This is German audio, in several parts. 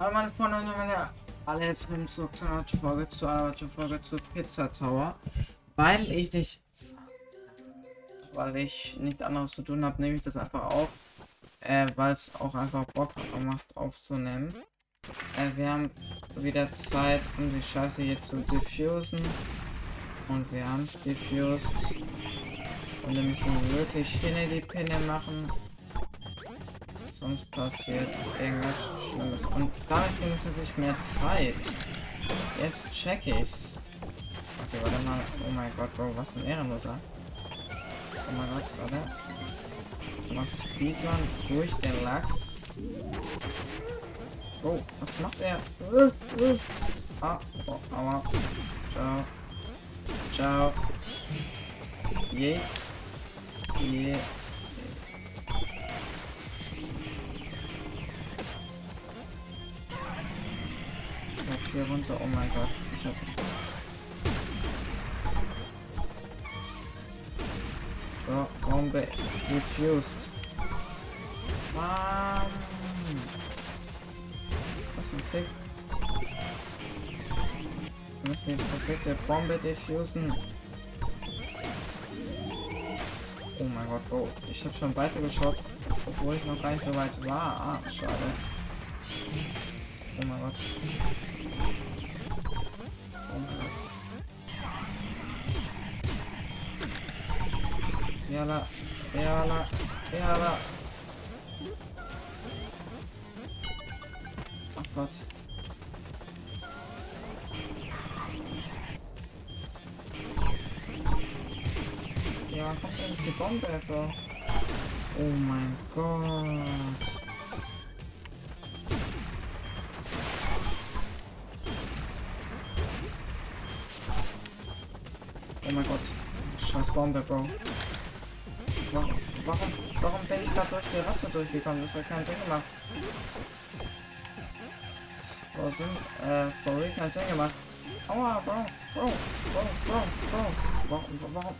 Hallo meine Freunde und meine alle jetzt kommen zurück zu einer Folge, zu einer weiteren Folge zu Pizza Tower. Weil ich nicht, weil ich nichts anderes zu tun habe, nehme ich das einfach auf. Äh, weil es auch einfach Bock macht aufzunehmen. Äh, wir haben wieder Zeit, um die Scheiße hier zu diffusen. Und wir haben es diffused. Und dann müssen wir wirklich hinne die Pinne machen sonst passiert irgendwas Schlimmes. Und damit nimmt es sich mehr Zeit. Jetzt check ich's. Okay, warte mal. Oh mein Gott, Bro, was ein Ehrenloser. Oh mein Gott, warte. Ich Speedrun durch den Lachs. Oh, was macht er? Uh, uh. Ah, oh, aua. Ciao. Ciao. Jetzt. Yeah. Hier runter. Oh mein Gott. Ich hab. So, Bombe defused. Bam. Was ein Fick. Wir müssen die perfekte Bombe diffusen. Oh mein Gott, oh. Ich habe schon weiter geschaut, obwohl ich noch gar nicht so weit war. Ah, schade. Oh mein Gott. Jala, jala, jala. Ach Gott. Ja, wann kommt eigentlich die Bombe etwa? Oh mein Gott. Oh mein Gott. Scheiß Bombe, Bro. Warum, warum, warum bin ich da durch die Ratze durchgekommen? Das hat keinen Sinn gemacht. For, Sinn, äh, for real keinen Sinn gemacht. Aua, Bro, Bro, Bro, Bro, Bro. Warum, warum?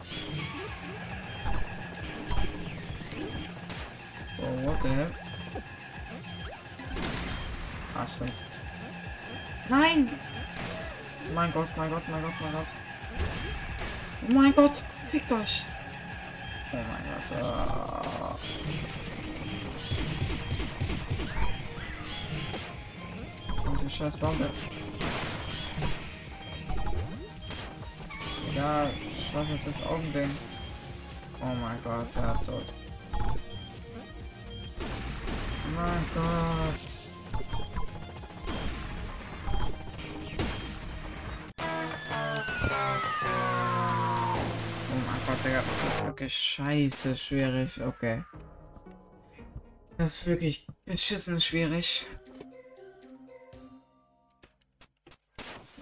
Bro, what the hell? Ah, stimmt. Nein! Mein Gott, mein Gott, mein Gott, mein Gott. Oh mein Gott, fickt euch. Oh mein Gott. Oh. Und die scheiß Bombe. Ja, scheiß auf das Augending. Oh mein Gott, der hat tot. Mein Gott. Digga. Das ist wirklich scheiße schwierig. Okay. Das ist wirklich beschissen schwierig.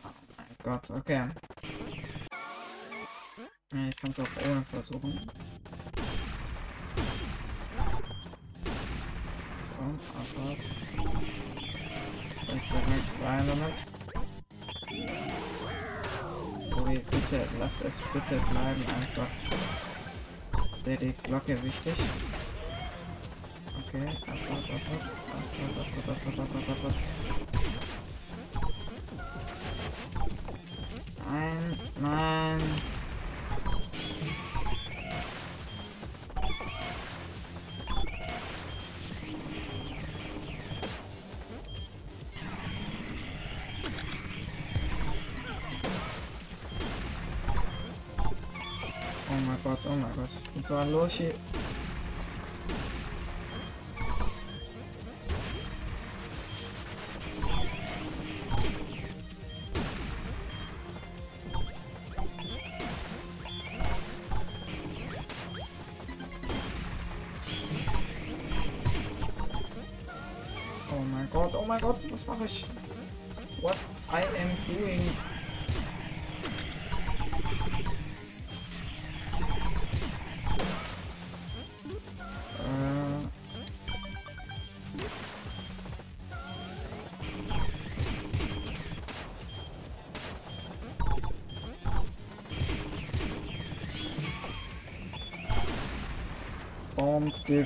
Oh mein Gott, okay. Ich kann es auch ohne versuchen. So, aber. Direkt rein damit. Sorry, bitte, lass es bitte bleiben einfach. Der die Glocke wichtig. Okay, abwart, abwart, abwart, abwart, abwart, abwart, abwart. Nein, nein. Gott. Und zwar hier. Oh mein Gott, oh mein Gott, was mache ich?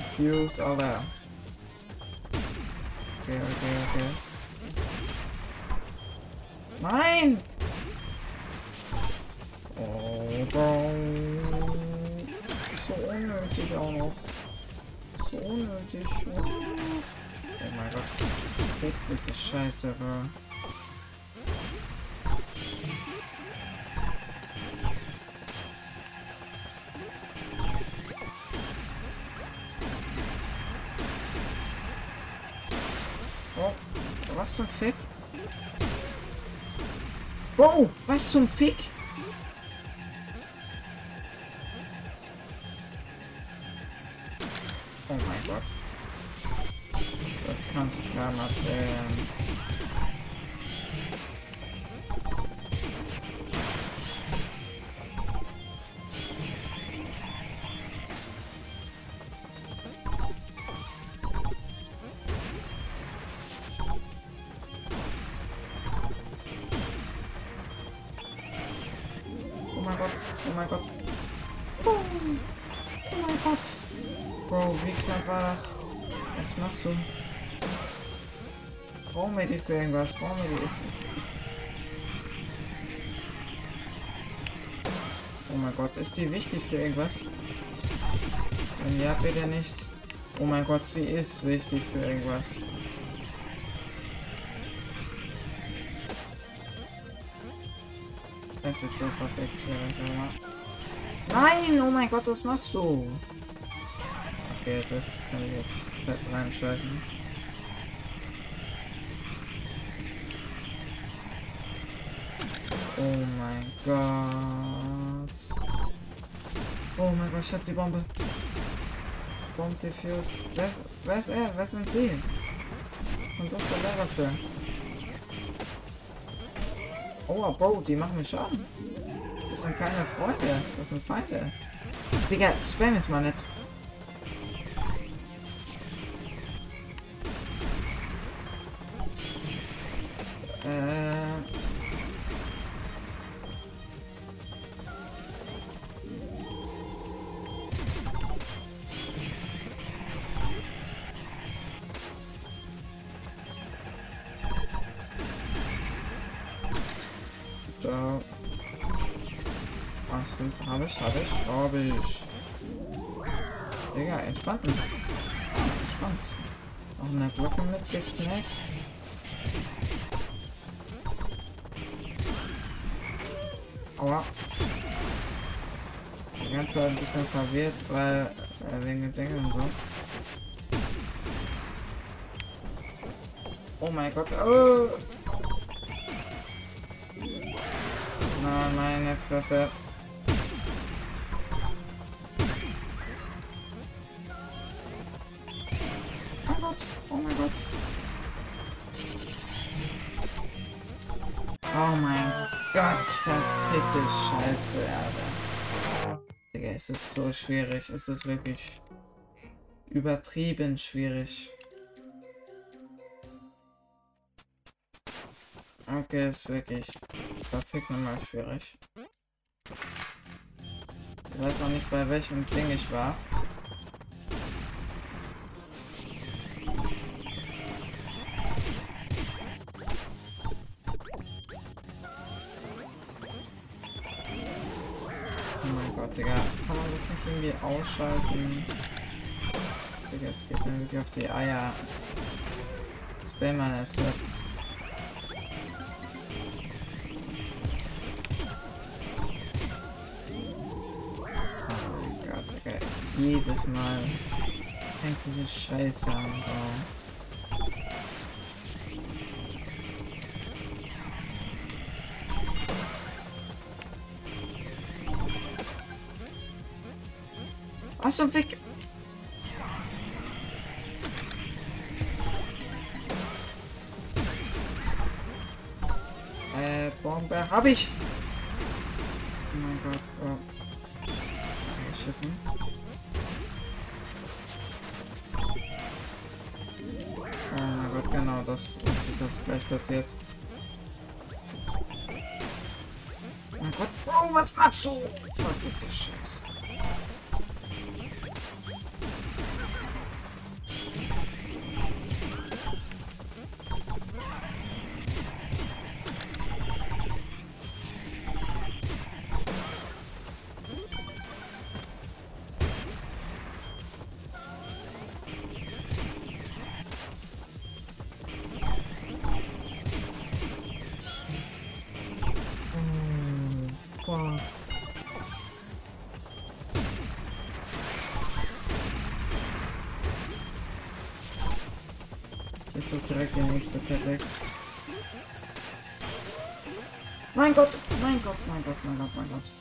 Bomb diffuse, Alter. Okay, okay, okay. Nein! Oh, Bro. So unnötig auch noch. So unnötig. Oh mein Gott. Fick diese Scheiße, Bro. Fick? Wow, was zum Fick? Was machst du? Die für irgendwas? Die? Ist, ist, ist. Oh mein Gott, ist die wichtig für irgendwas? Wenn ja, bitte nicht. Oh mein Gott, sie ist wichtig für irgendwas. Das wird so perfekt. Nein, oh mein Gott, was machst du? Okay, das kann ich jetzt fett reinscheißen. Oh mein Gott. Oh mein Gott, ich hab die Bombe. Bomb defused. Wer, wer ist er? Wer sind sie? Was sind das für Lehrerste? Oh, Bro, die machen mir Schaden. Das sind keine Freunde, das sind Feinde. Digga, spam ist mal nicht. Äh. So. Ach, sind, hab ich, hab ich, hab ich. Digga, entspannt. Entspannt. Auch eine Glocke mitgesnackt. Ganze Zeit ein bisschen verwirrt, weil äh, wegen den Dingen und so. Oh mein Gott. Oh. Na, meine Fresse. Oh Gott, oh mein Gott. Oh mein Gott, verfickte Scheiße, Alter. Es ist so schwierig. Es ist wirklich übertrieben schwierig. Okay, ist wirklich verfickt nochmal schwierig. Ich weiß auch nicht, bei welchem Ding ich war. Irgendwie ausschalten? Digga, es geht mir wirklich auf die Eier. Spammer das. Oh Gott, Digga. Jedes Mal fängt diese Scheiße an, Bro. Was zum Fick? Äh, Bombe hab ich. Oh mein Gott, oh. Geschissen. Oh mein Gott, genau, das wusste ich, dass gleich passiert. Oh mein Gott, Bro, was machst du? Verdammte Scheiße. Boah. Ist doch direkt der nächste, perfekt. Mein Gott, mein Gott, mein Gott, mein Gott, mein Gott.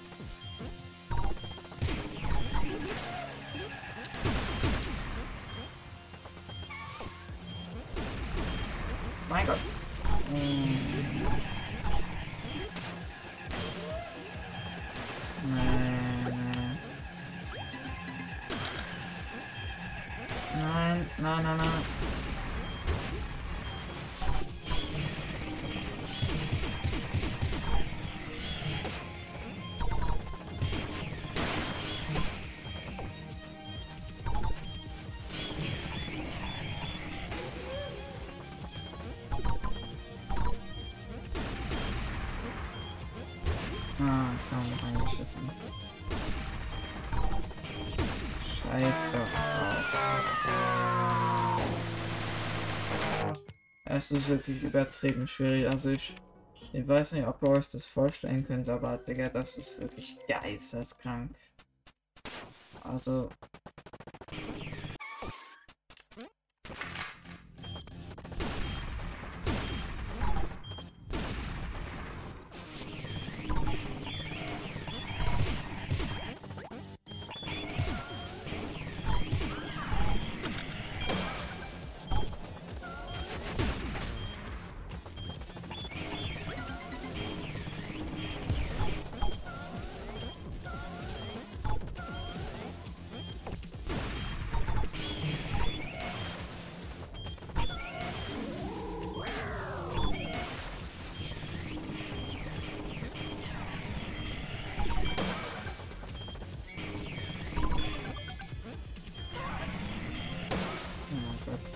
Scheiß doch drauf. Es ist wirklich übertrieben schwierig. Also ich, ich weiß nicht, ob ihr euch das vorstellen könnt, aber Digga, das ist wirklich geisteskrank. Also.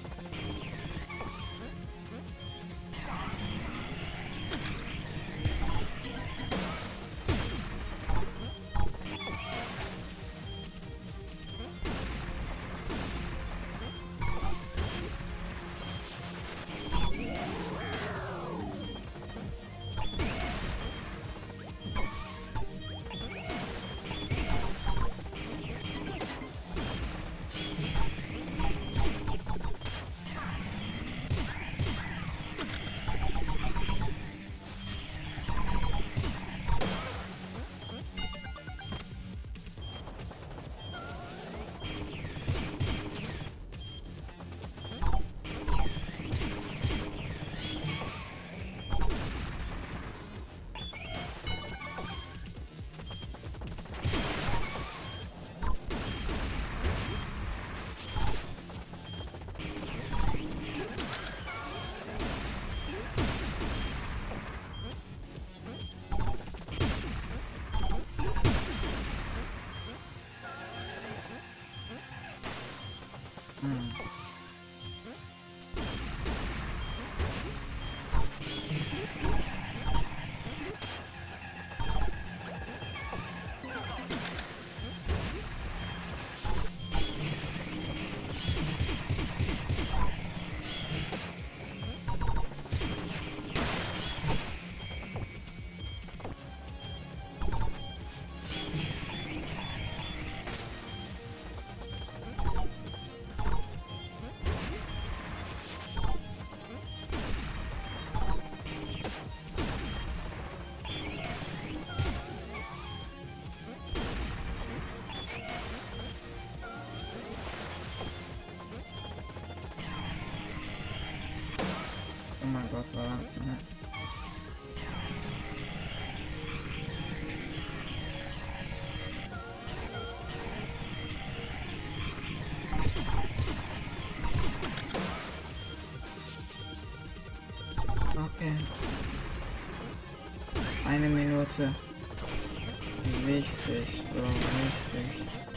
Mein Oh mein Gott, war. Ja. Eine Minute. Wichtig, Bro, wichtig.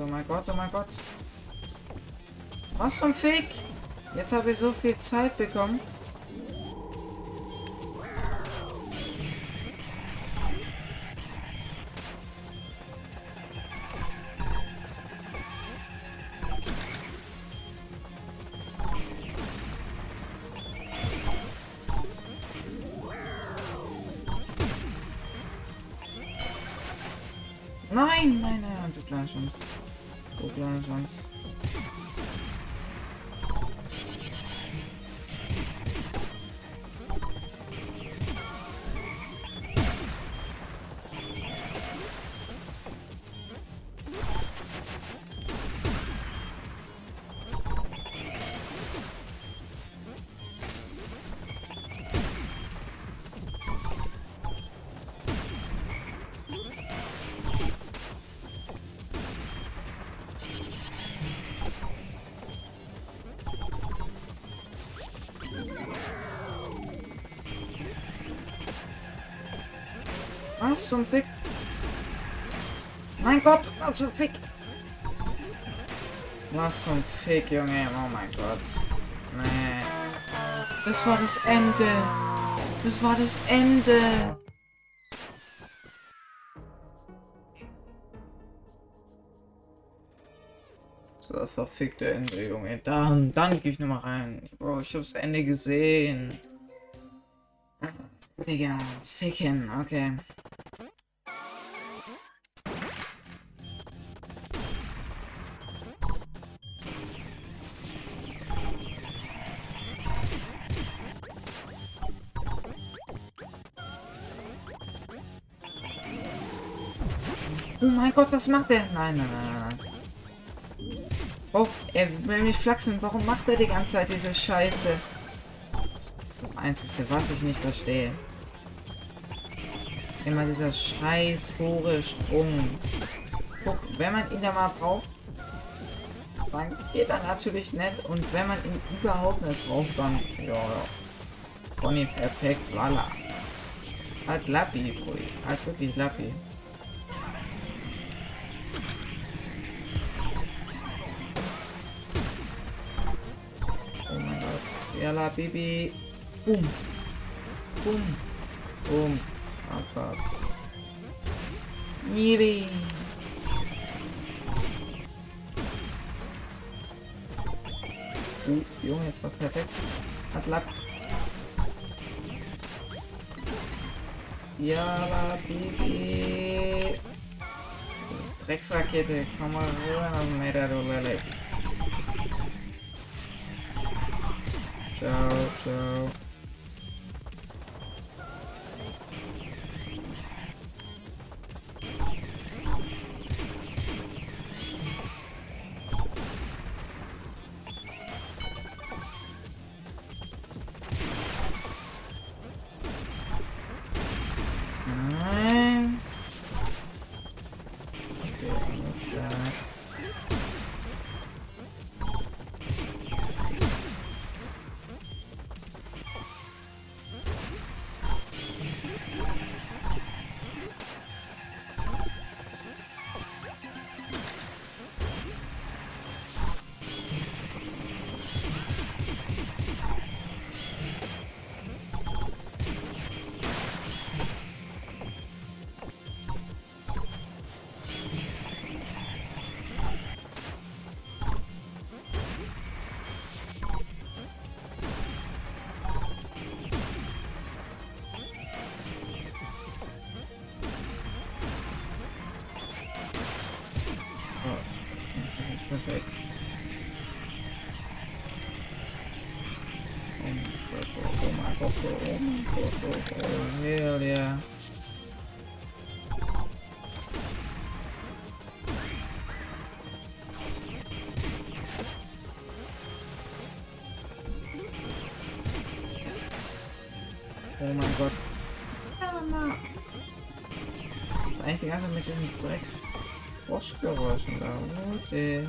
Oh mein Gott, oh mein Gott. Was zum Fick? Jetzt habe ich so viel Zeit bekommen. Nein, nein, nein, du kleine Chance. the orange ones. Zum Fick? Mein Gott, was zum Fick? Was zum Fick, Junge? Oh mein Gott. Nee. Das war das Ende. Das war das Ende. So, das verfickte Ende, Junge. Dann, dann gehe ich nochmal rein. Bro, ich hab's Ende gesehen. Digga, ficken, okay. Mein Gott, was macht der? Nein, nein, nein, nein. Oh, er will mich flachsen. Warum macht er die ganze Zeit diese Scheiße? Das ist das Einzige, was ich nicht verstehe. Immer dieser scheiß hohe Sprung. Guck, wenn man ihn da mal braucht, dann geht er natürlich nett. Und wenn man ihn überhaupt nicht braucht, dann, ja, ja. Bonnie perfekt, voila. Halt Lappi. Halt wirklich Lappi. Yalla, Bibi. Boom. Boom. Boom. Gott. Yippie. Uh, Junge, ist doch perfekt. Hat lappt. Ja, Bibi. Drecksrakete, komm mal rüber Meter, du Lele. Ciao, ciao. Hell yeah. Oh mein Gott. Das ist eigentlich die ganze Zeit mit den Drecks Froschgeräuschen da. Okay.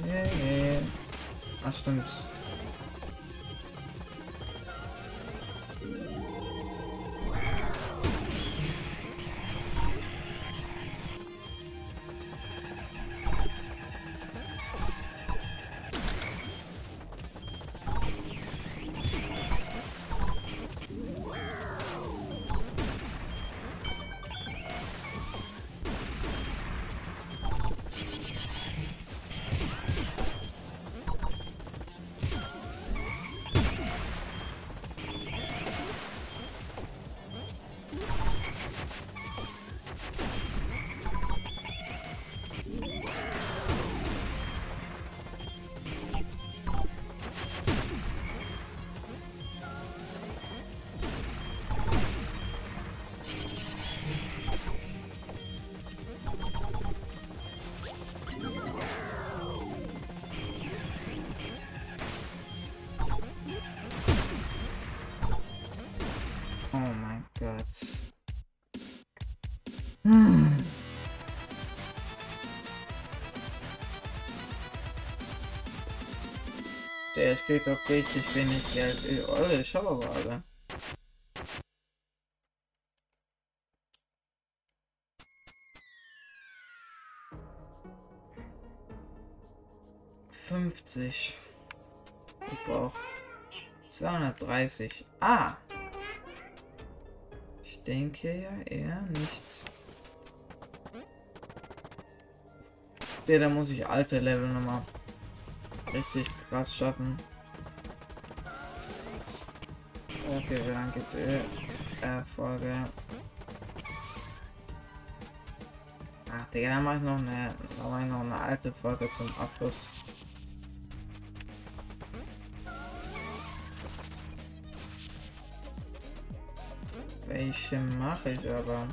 Ach, stimmt. Der kriegt doch richtig wenig Geld. Oh, ich habe aber alle. Fünfzig. Ich brauche 230. Ah! Ich denke ja eher nichts. Ja, da muss ich alte Level nochmal richtig krass schaffen. Okay, dann geht die Erfolge. Ach, Digga, dann mache ich noch eine, dann mach ich noch eine alte Folge zum Abschluss. Welche mache ich aber?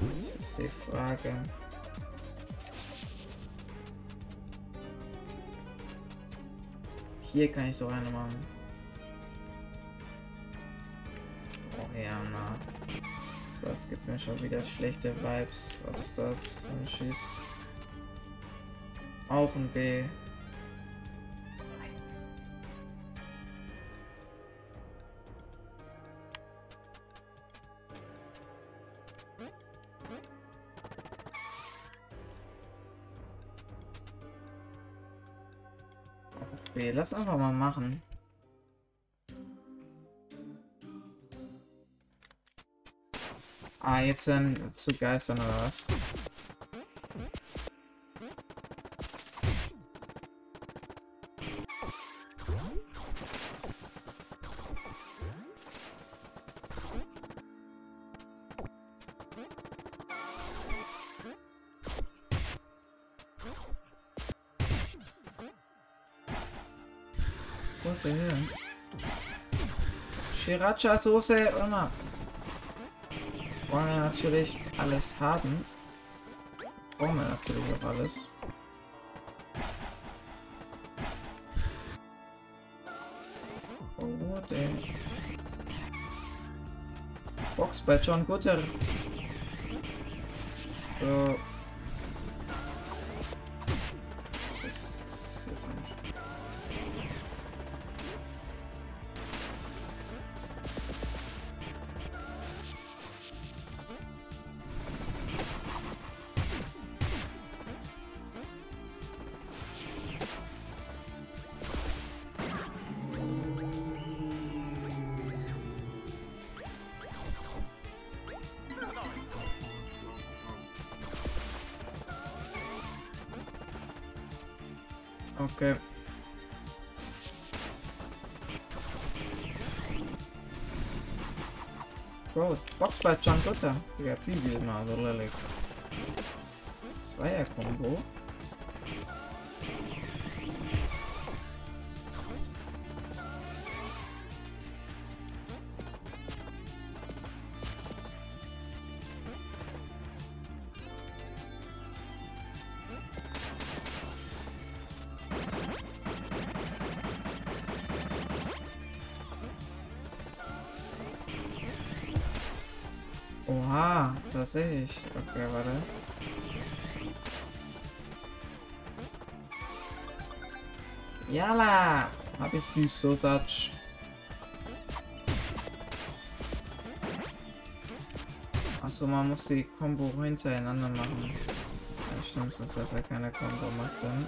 Das ist die Frage. Hier kann ich doch eine machen. Oh ja, na. Das gibt mir schon wieder schlechte Vibes. Was ist das für ein Schieß? Auch ein B. B. Lass einfach mal machen. Ah, jetzt dann zu Geistern oder was? Sriracha Soße immer. Wollen wir natürlich alles haben. Brauchen wir natürlich auch alles. Oh, der. Box bei John Gutter. So. Okay. Bro, Box bei John Gutter. Digga, Bibi mal so lillig. Zweier-Kombo. Oha, das sehe ich. Okay, warte. Jala! Hab ich die so touch. Achso, man muss die Combo hintereinander machen. Ja, stimmt, sonst wäre ja keine Combo macht Sinn.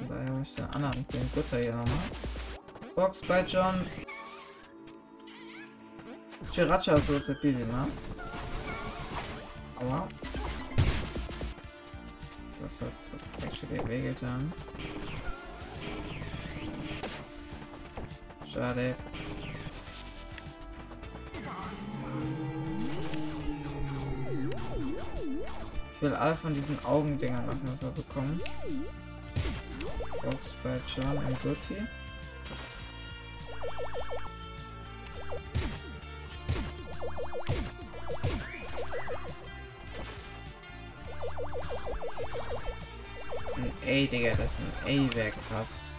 Und daher habe ich den anderen, den Butter hier nochmal. Box bei John. Sriracha Soße Pili, ne? Aua. Das hat actually wehgetan. Schade. Ich will alle von diesen Augendingern noch mal bekommen. Box bei John und Gutti. Ey, Digga, das ist ein A-Werk fast.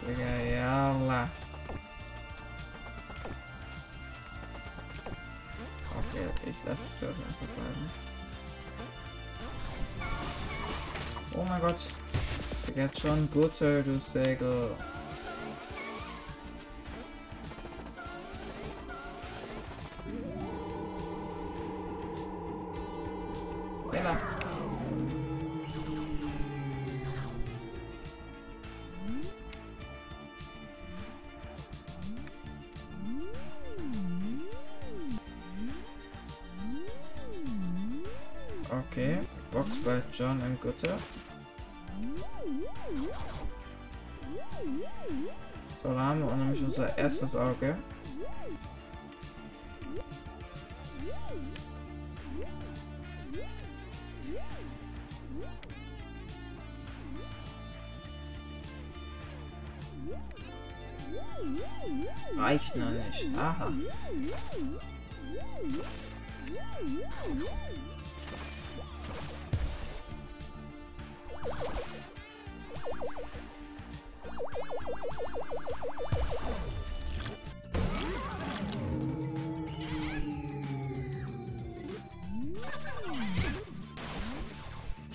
Digga, jalla. Okay, ich lasse es, glaube ich, einfach bleiben. Oh mein Gott. Geht schon guter, du Segel. Okay, Box bei John im Gutter. So, da haben wir nämlich unser erstes Auge. Reicht noch nicht. Aha.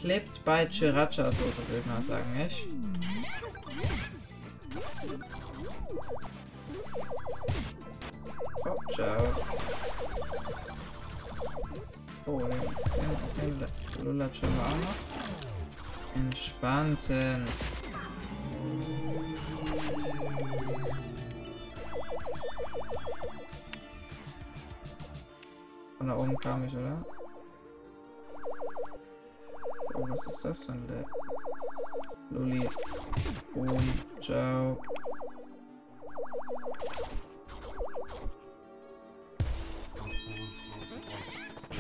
Klebt bei Chiracha Soße, würde ich mal sagen, nicht? Oh, ciao. Oh, den, den, den Lulatschen wir auch noch. Entspannten. Von da oben kam ich, oder? Was ist das denn? Der Luli. Boom. Ciao.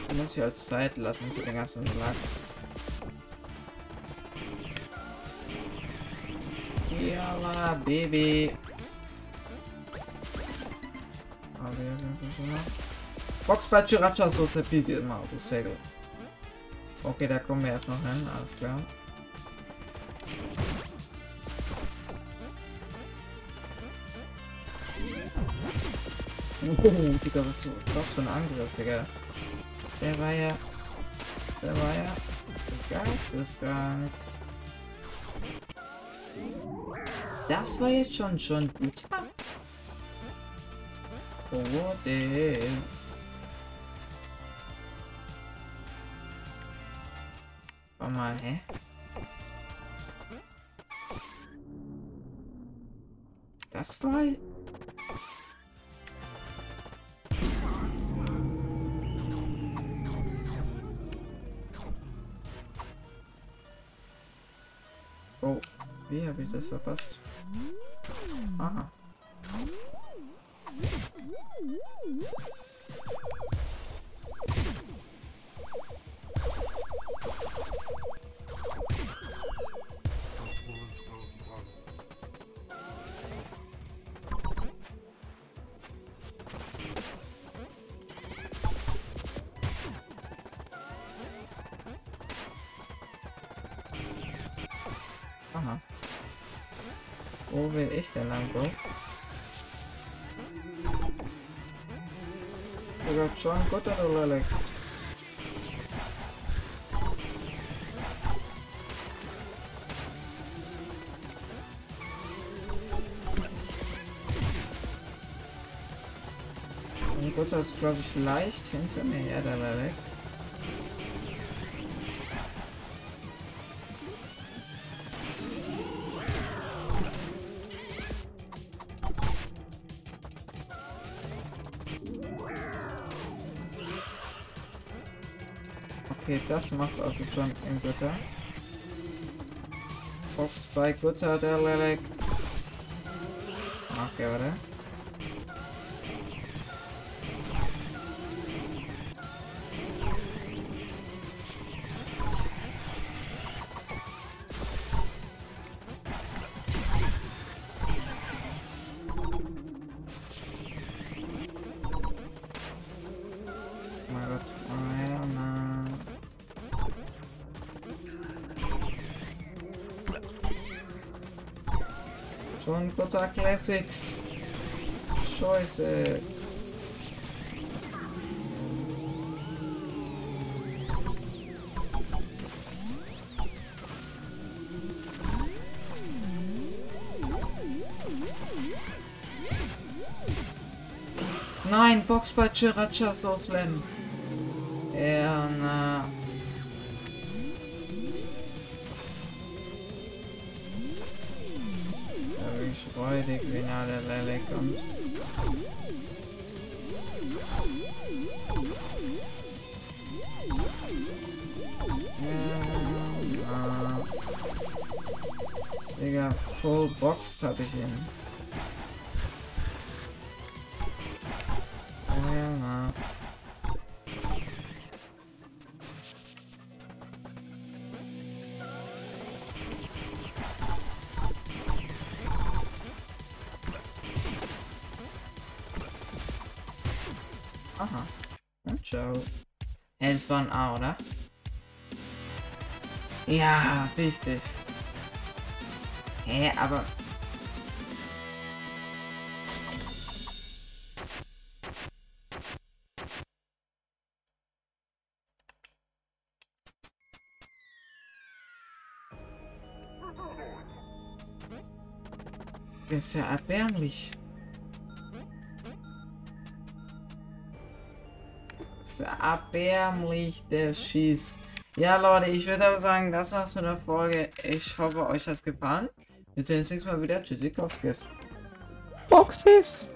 Ich muss ich als Zeit lassen für den ganzen Lachs. Ja, Baby. Box bei Chiracha so zerpisiert mal, du Segel. Okay, da kommen wir erst noch hin, alles klar. Oh, Digga, was ist das für ein Angriff, Digga? Der war ja. Der war ja. Geisteskrank. Das war jetzt schon schon gut. Oh, der. Mal, hä? Das war... Oh, wie habe ich das verpasst? Aha. Aha. Wo will ich denn lang, Bro? Sogar John Gott oder Lelek? Gott ist, glaube ich, leicht hinter mir her, der Lelek. Das macht also John im Götter. Fox bei Gutter, der Lelek. Okay, warte. Oh Schon Gotha Classics. Scheiße. Nein, Box bei Chiracha Soslen. Ja, na. Alle Lele Das war ein A, oder? Ja, richtig. Hä, aber... Das ist ja erbärmlich. Ist erbärmlich, der Schieß. Ja, Leute, ich würde aber sagen, das war's mit der Folge. Ich hoffe, euch hat's gefallen. Wir sehen uns nächstes Mal wieder. Tschüssikowskis. Boxes!